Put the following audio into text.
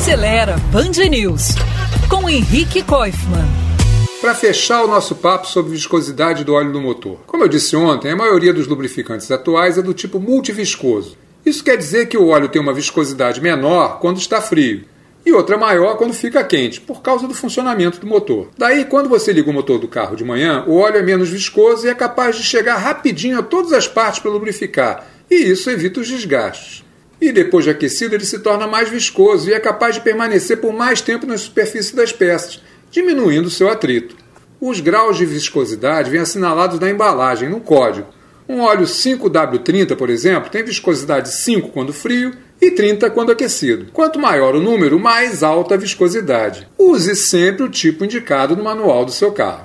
Acelera Band News com Henrique Koifman. Para fechar o nosso papo sobre viscosidade do óleo do motor. Como eu disse ontem, a maioria dos lubrificantes atuais é do tipo multiviscoso. Isso quer dizer que o óleo tem uma viscosidade menor quando está frio e outra maior quando fica quente, por causa do funcionamento do motor. Daí, quando você liga o motor do carro de manhã, o óleo é menos viscoso e é capaz de chegar rapidinho a todas as partes para lubrificar, e isso evita os desgastes. E depois de aquecido, ele se torna mais viscoso e é capaz de permanecer por mais tempo na superfície das peças, diminuindo seu atrito. Os graus de viscosidade vêm assinalados na embalagem, no código. Um óleo 5W30, por exemplo, tem viscosidade 5 quando frio e 30 quando aquecido. Quanto maior o número, mais alta a viscosidade. Use sempre o tipo indicado no manual do seu carro.